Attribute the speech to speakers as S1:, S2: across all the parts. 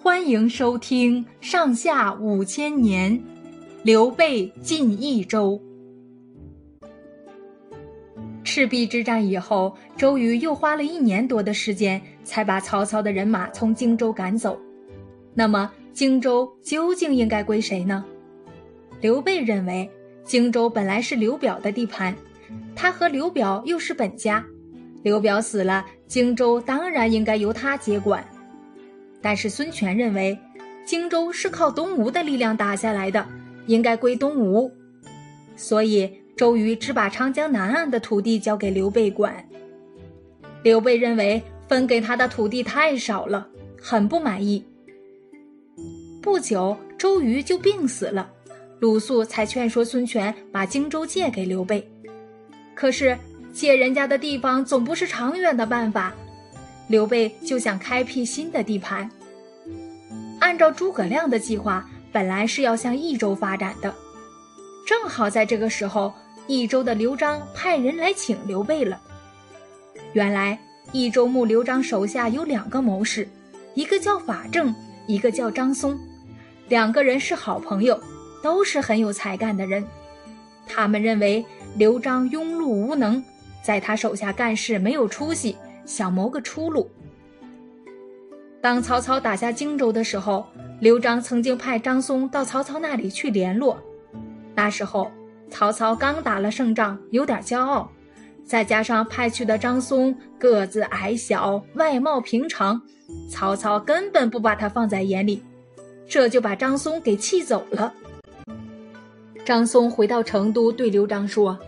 S1: 欢迎收听《上下五千年》，刘备进益州。赤壁之战以后，周瑜又花了一年多的时间，才把曹操的人马从荆州赶走。那么，荆州究竟应该归谁呢？刘备认为，荆州本来是刘表的地盘，他和刘表又是本家，刘表死了，荆州当然应该由他接管。但是孙权认为，荆州是靠东吴的力量打下来的，应该归东吴，所以周瑜只把长江南岸的土地交给刘备管。刘备认为分给他的土地太少了，很不满意。不久，周瑜就病死了，鲁肃才劝说孙权把荆州借给刘备。可是借人家的地方总不是长远的办法。刘备就想开辟新的地盘。按照诸葛亮的计划，本来是要向益州发展的。正好在这个时候，益州的刘璋派人来请刘备了。原来益州牧刘璋手下有两个谋士，一个叫法正，一个叫张松，两个人是好朋友，都是很有才干的人。他们认为刘璋庸碌无能，在他手下干事没有出息。想谋个出路。当曹操打下荆州的时候，刘璋曾经派张松到曹操那里去联络。那时候曹操刚打了胜仗，有点骄傲，再加上派去的张松个子矮小，外貌平常，曹操根本不把他放在眼里，这就把张松给气走了。张松回到成都，对刘璋说。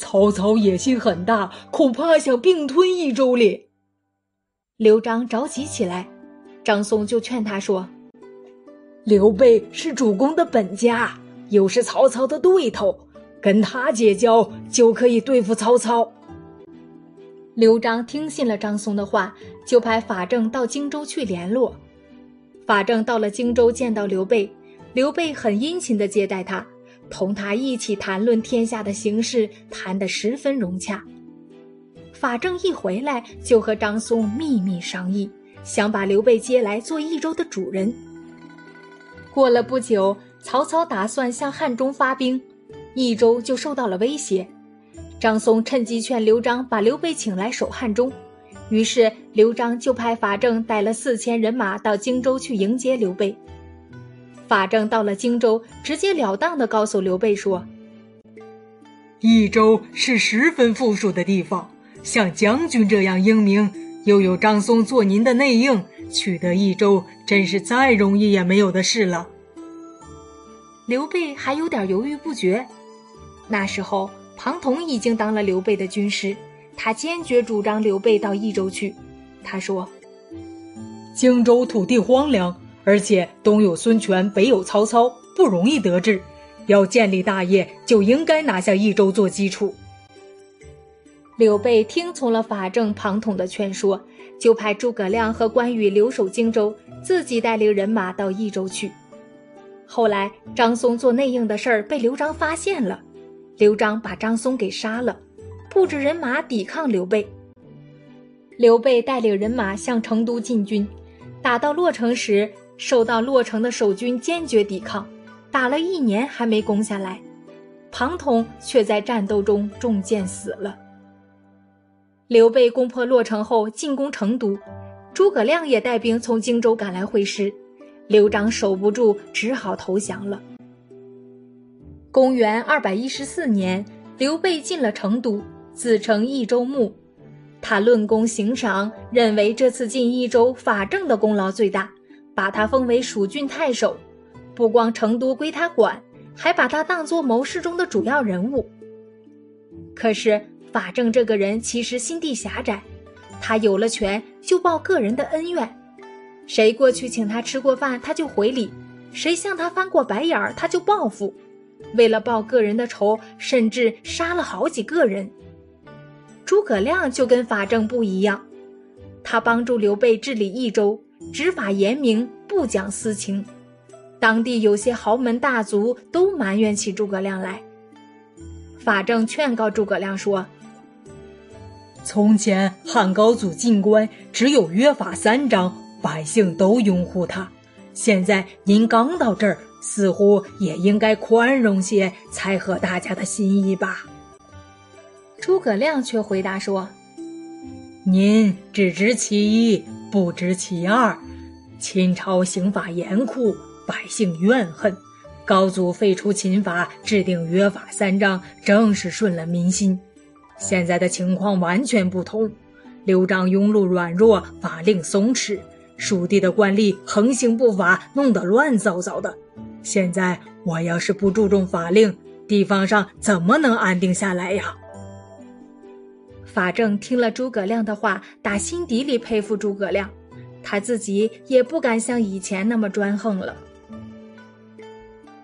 S2: 曹操野心很大，恐怕想并吞益州哩。
S1: 刘璋着急起来，张松就劝他说：“
S2: 刘备是主公的本家，又是曹操的对头，跟他结交就可以对付曹操。”
S1: 刘璋听信了张松的话，就派法正到荆州去联络。法正到了荆州，见到刘备，刘备很殷勤的接待他。同他一起谈论天下的形势，谈得十分融洽。法正一回来，就和张松秘密商议，想把刘备接来做益州的主人。过了不久，曹操打算向汉中发兵，益州就受到了威胁。张松趁机劝刘璋把刘备请来守汉中，于是刘璋就派法正带了四千人马到荆州去迎接刘备。法正到了荆州，直截了当的告诉刘备说：“
S2: 益州是十分富庶的地方，像将军这样英明，又有张松做您的内应，取得益州真是再容易也没有的事了。”
S1: 刘备还有点犹豫不决。那时候，庞统已经当了刘备的军师，他坚决主张刘备到益州去。他说：“
S2: 荆州土地荒凉。”而且东有孙权，北有曹操，不容易得志。要建立大业，就应该拿下益州做基础。
S1: 刘备听从了法正、庞统的劝说，就派诸葛亮和关羽留守荆州，自己带领人马到益州去。后来，张松做内应的事儿被刘璋发现了，刘璋把张松给杀了，布置人马抵抗刘备。刘备带领人马向成都进军，打到洛城时。受到洛城的守军坚决抵抗，打了一年还没攻下来，庞统却在战斗中中箭死了。刘备攻破洛城后进攻成都，诸葛亮也带兵从荆州赶来会师，刘璋守不住，只好投降了。公元二百一十四年，刘备进了成都，自称益州牧，他论功行赏，认为这次进益州法正的功劳最大。把他封为蜀郡太守，不光成都归他管，还把他当作谋士中的主要人物。可是法正这个人其实心地狭窄，他有了权就报个人的恩怨，谁过去请他吃过饭他就回礼，谁向他翻过白眼儿他就报复，为了报个人的仇，甚至杀了好几个人。诸葛亮就跟法正不一样，他帮助刘备治理益州。执法严明，不讲私情，当地有些豪门大族都埋怨起诸葛亮来。法正劝告诸葛亮说：“
S2: 从前汉高祖进关只有约法三章，百姓都拥护他。现在您刚到这儿，似乎也应该宽容些，才合大家的心意吧？”
S1: 诸葛亮却回答说：“
S2: 您只知其一，不知其二。秦朝刑法严酷，百姓怨恨。”高祖废除秦法，制定约法三章，正是顺了民心。现在的情况完全不同，刘璋庸碌软弱，法令松弛，蜀地的官吏横行不法，弄得乱糟糟的。现在我要是不注重法令，地方上怎么能安定下来呀？
S1: 法正听了诸葛亮的话，打心底里佩服诸葛亮，他自己也不敢像以前那么专横了。